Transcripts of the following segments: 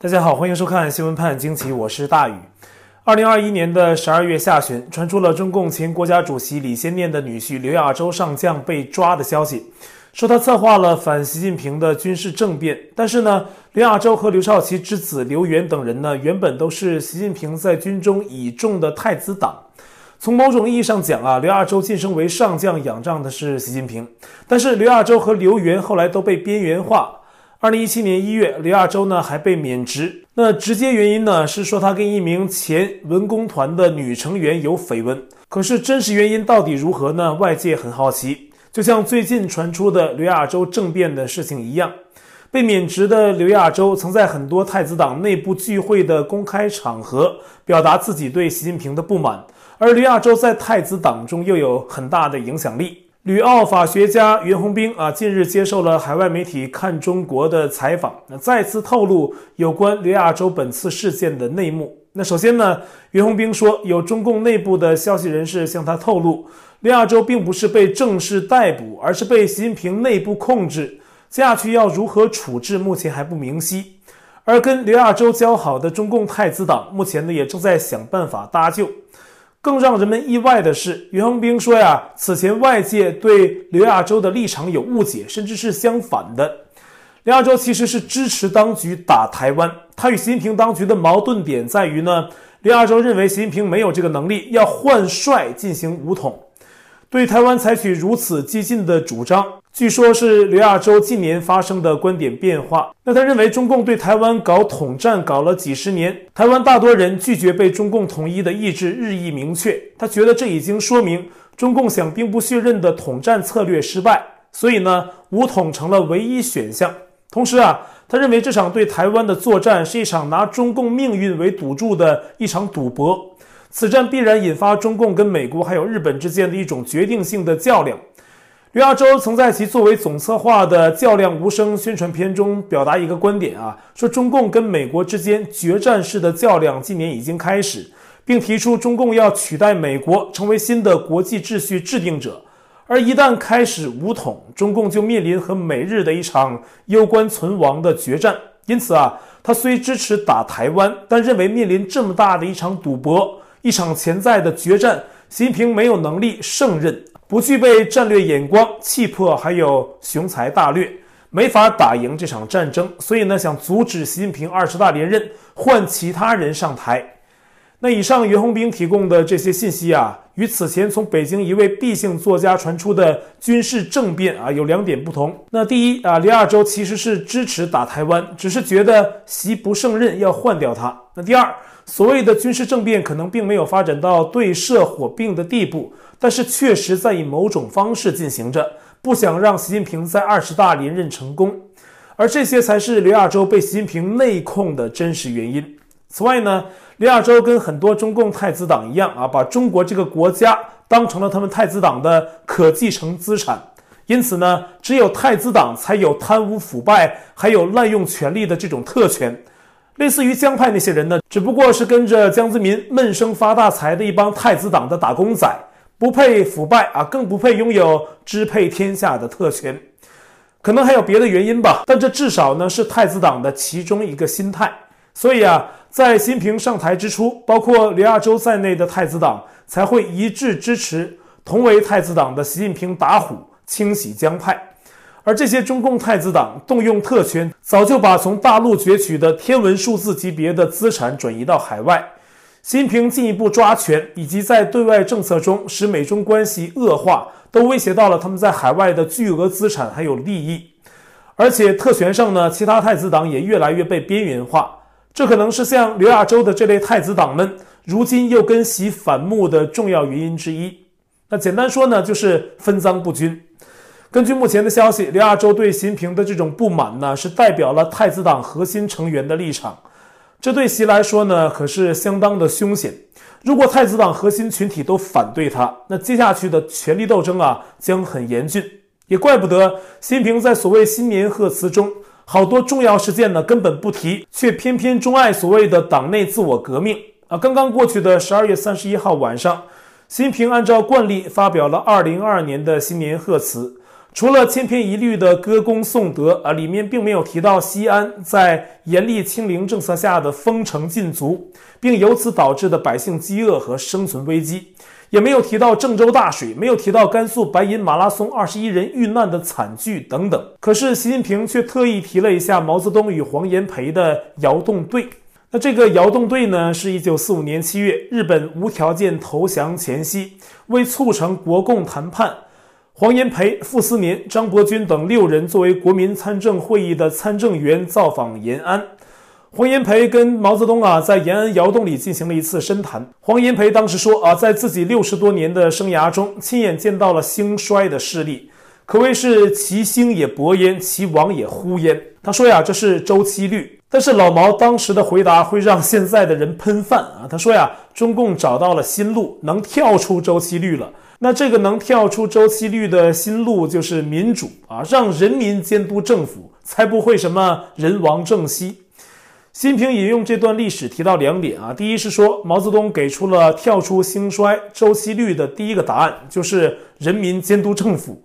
大家好，欢迎收看《新闻判惊奇》，我是大宇。二零二一年的十二月下旬，传出了中共前国家主席李先念的女婿刘亚洲上将被抓的消息，说他策划了反习近平的军事政变。但是呢，刘亚洲和刘少奇之子刘源等人呢，原本都是习近平在军中倚重的太子党。从某种意义上讲啊，刘亚洲晋升为上将，仰仗的是习近平。但是刘亚洲和刘源后来都被边缘化。二零一七年一月，刘亚洲呢还被免职。那直接原因呢是说他跟一名前文工团的女成员有绯闻。可是真实原因到底如何呢？外界很好奇。就像最近传出的刘亚洲政变的事情一样，被免职的刘亚洲曾在很多太子党内部聚会的公开场合表达自己对习近平的不满。而刘亚洲在太子党中又有很大的影响力。旅澳法学家袁宏兵啊，近日接受了海外媒体看中国的采访，那再次透露有关刘亚洲本次事件的内幕。那首先呢，袁宏兵说，有中共内部的消息人士向他透露，刘亚洲并不是被正式逮捕，而是被习近平内部控制。接下去要如何处置，目前还不明晰。而跟刘亚洲交好的中共太子党，目前呢也正在想办法搭救。更让人们意外的是，袁宏兵说呀，此前外界对刘亚洲的立场有误解，甚至是相反的。刘亚洲其实是支持当局打台湾，他与习近平当局的矛盾点在于呢，刘亚洲认为习近平没有这个能力，要换帅进行武统。对台湾采取如此激进的主张，据说是刘亚洲近年发生的观点变化。那他认为中共对台湾搞统战搞了几十年，台湾大多人拒绝被中共统一的意志日益明确。他觉得这已经说明中共想兵不血刃的统战策略失败，所以呢，武统成了唯一选项。同时啊，他认为这场对台湾的作战是一场拿中共命运为赌注的一场赌博。此战必然引发中共跟美国还有日本之间的一种决定性的较量。刘亚洲曾在其作为总策划的“较量无声”宣传片中表达一个观点啊，说中共跟美国之间决战式的较量今年已经开始，并提出中共要取代美国成为新的国际秩序制定者，而一旦开始武统，中共就面临和美日的一场攸关存亡的决战。因此啊，他虽支持打台湾，但认为面临这么大的一场赌博。一场潜在的决战，习近平没有能力胜任，不具备战略眼光、气魄，还有雄才大略，没法打赢这场战争。所以呢，想阻止习近平二十大连任，换其他人上台。那以上袁宏兵提供的这些信息啊，与此前从北京一位毕姓作家传出的军事政变啊，有两点不同。那第一啊，刘亚洲其实是支持打台湾，只是觉得习不胜任，要换掉他。那第二。所谓的军事政变可能并没有发展到对射火并的地步，但是确实在以某种方式进行着，不想让习近平在二十大连任成功，而这些才是刘亚洲被习近平内控的真实原因。此外呢，刘亚洲跟很多中共太子党一样啊，把中国这个国家当成了他们太子党的可继承资产，因此呢，只有太子党才有贪污腐败，还有滥用权力的这种特权。类似于江派那些人呢，只不过是跟着江泽民闷声发大财的一帮太子党的打工仔，不配腐败啊，更不配拥有支配天下的特权。可能还有别的原因吧，但这至少呢是太子党的其中一个心态。所以啊，在习近平上台之初，包括刘亚洲在内的太子党才会一致支持同为太子党的习近平打虎，清洗江派。而这些中共太子党动用特权，早就把从大陆攫取的天文数字级别的资产转移到海外。习近平进一步抓权，以及在对外政策中使美中关系恶化，都威胁到了他们在海外的巨额资产还有利益。而且特权上呢，其他太子党也越来越被边缘化。这可能是像刘亚洲的这类太子党们，如今又跟习反目的重要原因之一。那简单说呢，就是分赃不均。根据目前的消息，刘亚洲对习近平的这种不满呢，是代表了太子党核心成员的立场。这对习来说呢，可是相当的凶险。如果太子党核心群体都反对他，那接下去的权力斗争啊，将很严峻。也怪不得习近平在所谓新年贺词中，好多重要事件呢根本不提，却偏偏钟爱所谓的党内自我革命啊。刚刚过去的十二月三十一号晚上，习近平按照惯例发表了二零二二年的新年贺词。除了千篇一律的歌功颂德啊，里面并没有提到西安在严厉清零政策下的封城禁足，并由此导致的百姓饥饿和生存危机，也没有提到郑州大水，没有提到甘肃白银马拉松二十一人遇难的惨剧等等。可是习近平却特意提了一下毛泽东与黄炎培的窑洞队。那这个窑洞队呢，是一九四五年七月日本无条件投降前夕，为促成国共谈判。黄炎培、傅斯年、张伯钧等六人作为国民参政会议的参政员造访延安。黄炎培跟毛泽东啊，在延安窑洞里进行了一次深谈。黄炎培当时说啊，在自己六十多年的生涯中，亲眼见到了兴衰的势力，可谓是其兴也勃焉，其亡也忽焉。他说呀，这是周期律。但是老毛当时的回答会让现在的人喷饭啊。他说呀，中共找到了新路，能跳出周期率了。那这个能跳出周期率的新路就是民主啊，让人民监督政府，才不会什么人亡政息。习近平引用这段历史提到两点啊，第一是说毛泽东给出了跳出兴衰周期率的第一个答案，就是人民监督政府。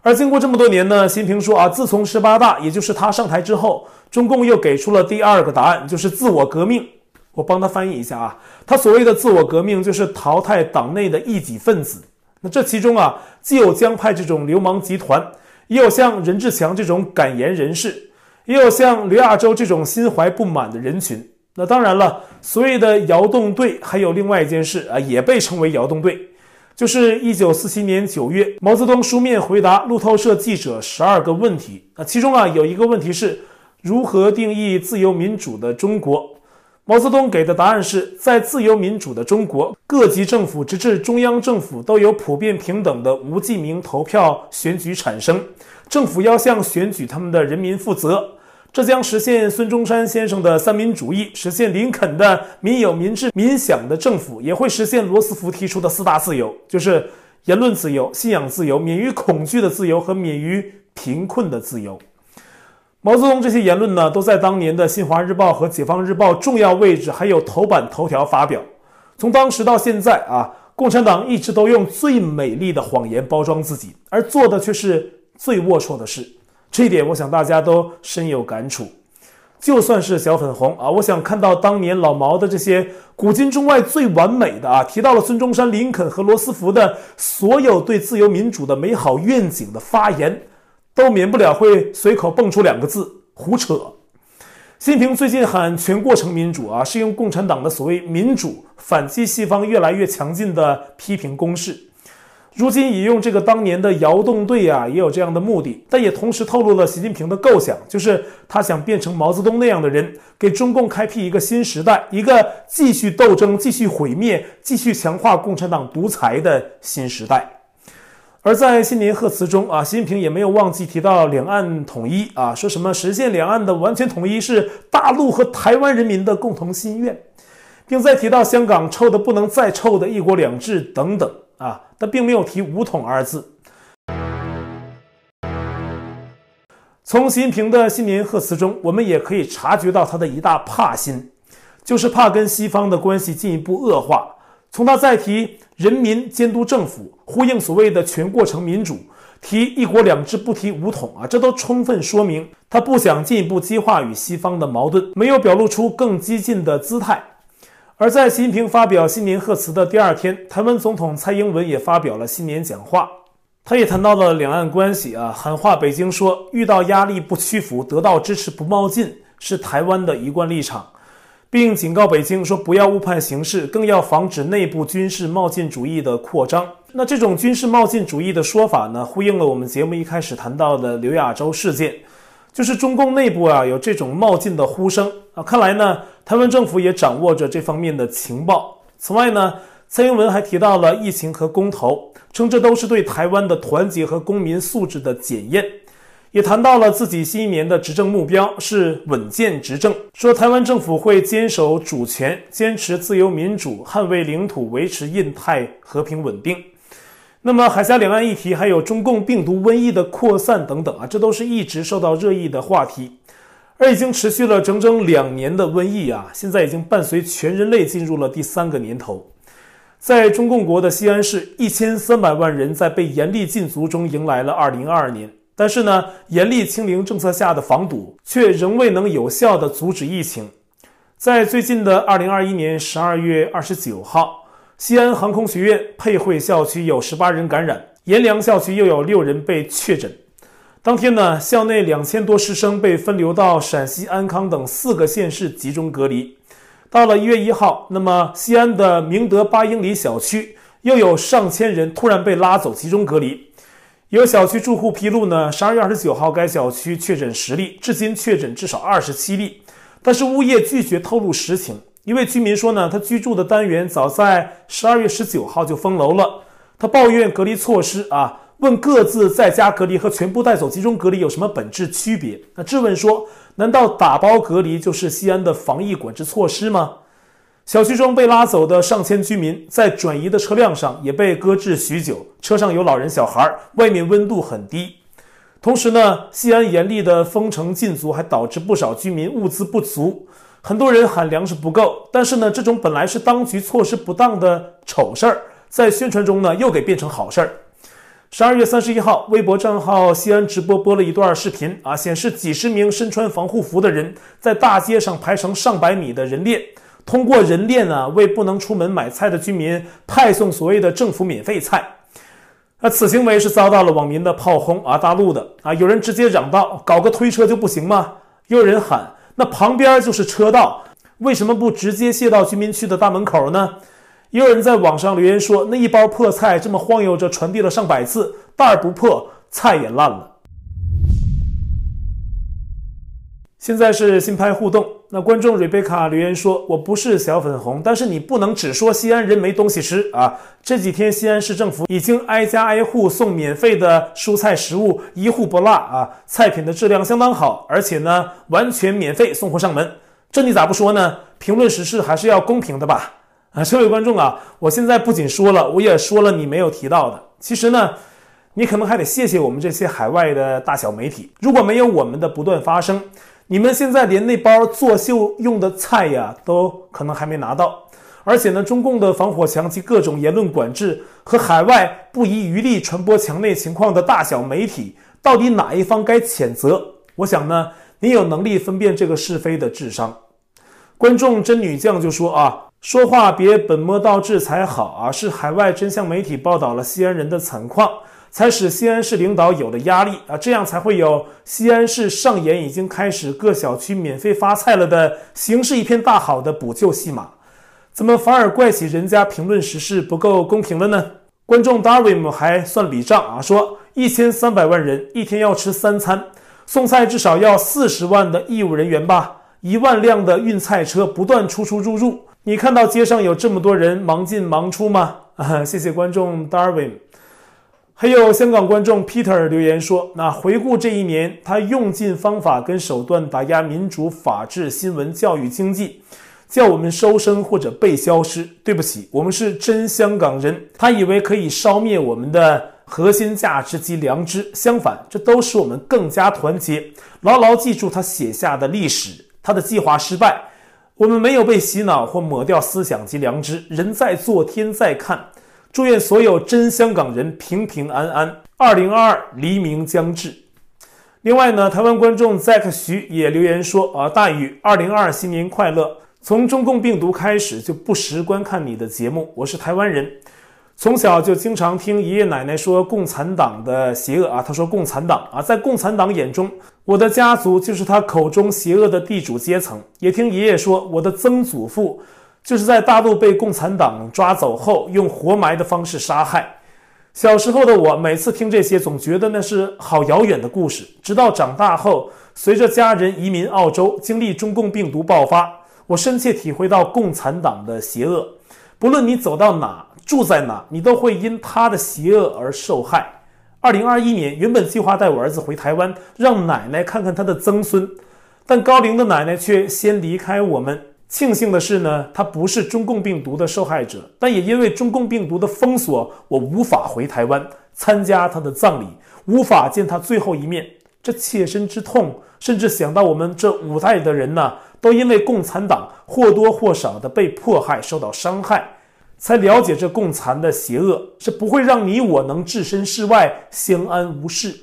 而经过这么多年呢，习近平说啊，自从十八大，也就是他上台之后，中共又给出了第二个答案，就是自我革命。我帮他翻译一下啊，他所谓的自我革命就是淘汰党内的异己分子。那这其中啊，既有江派这种流氓集团，也有像任志强这种敢言人士，也有像刘亚洲这种心怀不满的人群。那当然了，所谓的窑洞队还有另外一件事啊，也被称为窑洞队，就是一九四七年九月，毛泽东书面回答路透社记者十二个问题。那其中啊，有一个问题是如何定义自由民主的中国？毛泽东给的答案是在自由民主的中国，各级政府直至中央政府都有普遍平等的无记名投票选举产生，政府要向选举他们的人民负责，这将实现孙中山先生的三民主义，实现林肯的民有、民治、民享的政府，也会实现罗斯福提出的四大自由，就是言论自由、信仰自由、免于恐惧的自由和免于贫困的自由。毛泽东这些言论呢，都在当年的《新华日报》和《解放日报》重要位置，还有头版头条发表。从当时到现在啊，共产党一直都用最美丽的谎言包装自己，而做的却是最龌龊的事。这一点，我想大家都深有感触。就算是小粉红啊，我想看到当年老毛的这些古今中外最完美的啊，提到了孙中山、林肯和罗斯福的所有对自由民主的美好愿景的发言。都免不了会随口蹦出两个字“胡扯”。习近平最近喊全过程民主啊，是用共产党的所谓民主反击西方越来越强劲的批评攻势。如今引用这个当年的窑洞队啊，也有这样的目的，但也同时透露了习近平的构想，就是他想变成毛泽东那样的人，给中共开辟一个新时代，一个继续斗争、继续毁灭、继续强化共产党独裁的新时代。而在新年贺词中啊，习近平也没有忘记提到两岸统一啊，说什么实现两岸的完全统一是大陆和台湾人民的共同心愿，并在提到香港臭的不能再臭的一国两制等等啊，他并没有提武统二字。从习近平的新年贺词中，我们也可以察觉到他的一大怕心，就是怕跟西方的关系进一步恶化。从他再提人民监督政府，呼应所谓的全过程民主，提一国两制不提武统啊，这都充分说明他不想进一步激化与西方的矛盾，没有表露出更激进的姿态。而在习近平发表新年贺词的第二天，台湾总统蔡英文也发表了新年讲话，他也谈到了两岸关系啊，喊话北京说遇到压力不屈服，得到支持不冒进，是台湾的一贯立场。并警告北京说，不要误判形势，更要防止内部军事冒进主义的扩张。那这种军事冒进主义的说法呢，呼应了我们节目一开始谈到的刘亚洲事件，就是中共内部啊有这种冒进的呼声啊。看来呢，台湾政府也掌握着这方面的情报。此外呢，蔡英文还提到了疫情和公投，称这都是对台湾的团结和公民素质的检验。也谈到了自己新一年的执政目标是稳健执政，说台湾政府会坚守主权，坚持自由民主，捍卫领土，维持印太和平稳定。那么海峡两岸议题，还有中共病毒瘟疫的扩散等等啊，这都是一直受到热议的话题。而已经持续了整整两年的瘟疫啊，现在已经伴随全人类进入了第三个年头。在中共国的西安市，一千三百万人在被严厉禁足中迎来了二零二二年。但是呢，严厉清零政策下的防堵却仍未能有效地阻止疫情。在最近的二零二一年十二月二十九号，西安航空学院沛汇校区有十八人感染，阎良校区又有六人被确诊。当天呢，校内两千多师生被分流到陕西安康等四个县市集中隔离。到了一月一号，那么西安的明德八英里小区又有上千人突然被拉走集中隔离。有小区住户披露呢，十二月二十九号该小区确诊十例，至今确诊至少二十七例，但是物业拒绝透露实情。一位居民说呢，他居住的单元早在十二月十九号就封楼了，他抱怨隔离措施啊。问各自在家隔离和全部带走集中隔离有什么本质区别？那质问说：难道打包隔离就是西安的防疫管制措施吗？小区中被拉走的上千居民在转移的车辆上也被搁置许久，车上有老人小孩，外面温度很低。同时呢，西安严厉的封城禁足还导致不少居民物资不足，很多人喊粮食不够。但是呢，这种本来是当局措施不当的丑事儿，在宣传中呢又给变成好事儿。十二月三十一号，微博账号西安直播播了一段视频啊，显示几十名身穿防护服的人在大街上排成上百米的人链，通过人链啊，为不能出门买菜的居民派送所谓的政府免费菜。那此行为是遭到了网民的炮轰啊，大陆的啊，有人直接嚷道：“搞个推车就不行吗？”又有人喊：“那旁边就是车道，为什么不直接卸到居民区的大门口呢？”也有人在网上留言说：“那一包破菜这么晃悠着传递了上百次，袋不破，菜也烂了。”现在是新拍互动，那观众瑞贝卡留言说：“我不是小粉红，但是你不能只说西安人没东西吃啊！这几天西安市政府已经挨家挨户送免费的蔬菜食物，一户不落啊！菜品的质量相当好，而且呢，完全免费送货上门，这你咋不说呢？评论时事还是要公平的吧？” 啊，这位观众啊，我现在不仅说了，我也说了你没有提到的。其实呢，你可能还得谢谢我们这些海外的大小媒体。如果没有我们的不断发声，你们现在连那包作秀用的菜呀，都可能还没拿到。而且呢，中共的防火墙及各种言论管制和海外不遗余力传播墙内情况的大小媒体，到底哪一方该谴责？我想呢，你有能力分辨这个是非的智商。观众真女将就说啊。说话别本末倒置才好啊！是海外真相媒体报道了西安人的惨况，才使西安市领导有了压力啊！这样才会有西安市上演已经开始各小区免费发菜了的形势一片大好的补救戏码，怎么反而怪起人家评论时事不够公平了呢？观众 Darwin 还算笔账啊，说一千三百万人一天要吃三餐，送菜至少要四十万的义务人员吧，一万辆的运菜车不断出出入入。你看到街上有这么多人忙进忙出吗？啊，谢谢观众 Darwin，还有香港观众 Peter 留言说：那回顾这一年，他用尽方法跟手段打压民主、法治、新闻、教育、经济，叫我们收声或者被消失。对不起，我们是真香港人。他以为可以烧灭我们的核心价值及良知，相反，这都使我们更加团结。牢牢记住他写下的历史，他的计划失败。我们没有被洗脑或抹掉思想及良知，人在做，天在看。祝愿所有真香港人平平安安。二零二二黎明将至。另外呢，台湾观众 Zack 徐也留言说：“啊，大宇，二零二二新年快乐！从中共病毒开始就不时观看你的节目，我是台湾人。”从小就经常听爷爷奶奶说共产党的邪恶啊，他说共产党啊，在共产党眼中，我的家族就是他口中邪恶的地主阶层。也听爷爷说，我的曾祖父就是在大陆被共产党抓走后，用活埋的方式杀害。小时候的我，每次听这些，总觉得那是好遥远的故事。直到长大后，随着家人移民澳洲，经历中共病毒爆发，我深切体会到共产党的邪恶。不论你走到哪，住在哪，你都会因他的邪恶而受害。二零二一年，原本计划带我儿子回台湾，让奶奶看看他的曾孙，但高龄的奶奶却先离开我们。庆幸的是呢，他不是中共病毒的受害者，但也因为中共病毒的封锁，我无法回台湾参加他的葬礼，无法见他最后一面。这切身之痛，甚至想到我们这五代的人呢，都因为共产党或多或少的被迫害，受到伤害。才了解这共残的邪恶，是不会让你我能置身事外，相安无事。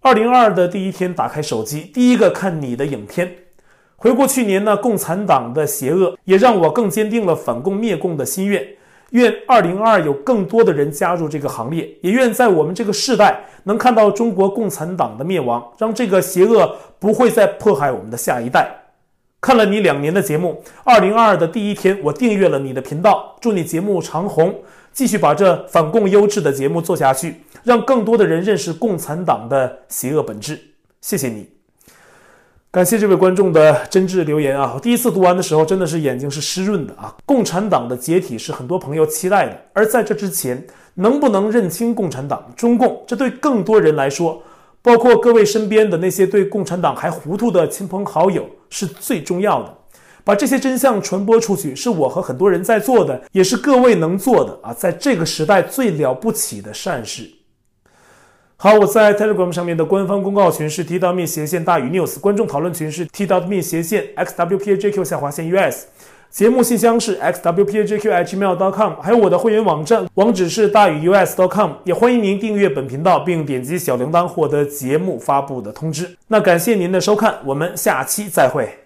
二零二二的第一天，打开手机，第一个看你的影片。回顾去年呢，共产党的邪恶也让我更坚定了反共灭共的心愿。愿二零二二有更多的人加入这个行列，也愿在我们这个世代能看到中国共产党的灭亡，让这个邪恶不会再迫害我们的下一代。看了你两年的节目，二零二二的第一天，我订阅了你的频道，祝你节目长红，继续把这反共优质的节目做下去，让更多的人认识共产党的邪恶本质。谢谢你。感谢这位观众的真挚留言啊！我第一次读完的时候，真的是眼睛是湿润的啊！共产党的解体是很多朋友期待的，而在这之前，能不能认清共产党、中共，这对更多人来说，包括各位身边的那些对共产党还糊涂的亲朋好友，是最重要的。把这些真相传播出去，是我和很多人在做的，也是各位能做的啊！在这个时代最了不起的善事。好，我在 Telegram 上面的官方公告群是 t.me 斜线大于 news，观众讨论群是 t.me 斜线 xwpajq 下划线 us，节目信箱是 xwpajq@gmail.com，还有我的会员网站网址是大于 us.com，也欢迎您订阅本频道并点击小铃铛获得节目发布的通知。那感谢您的收看，我们下期再会。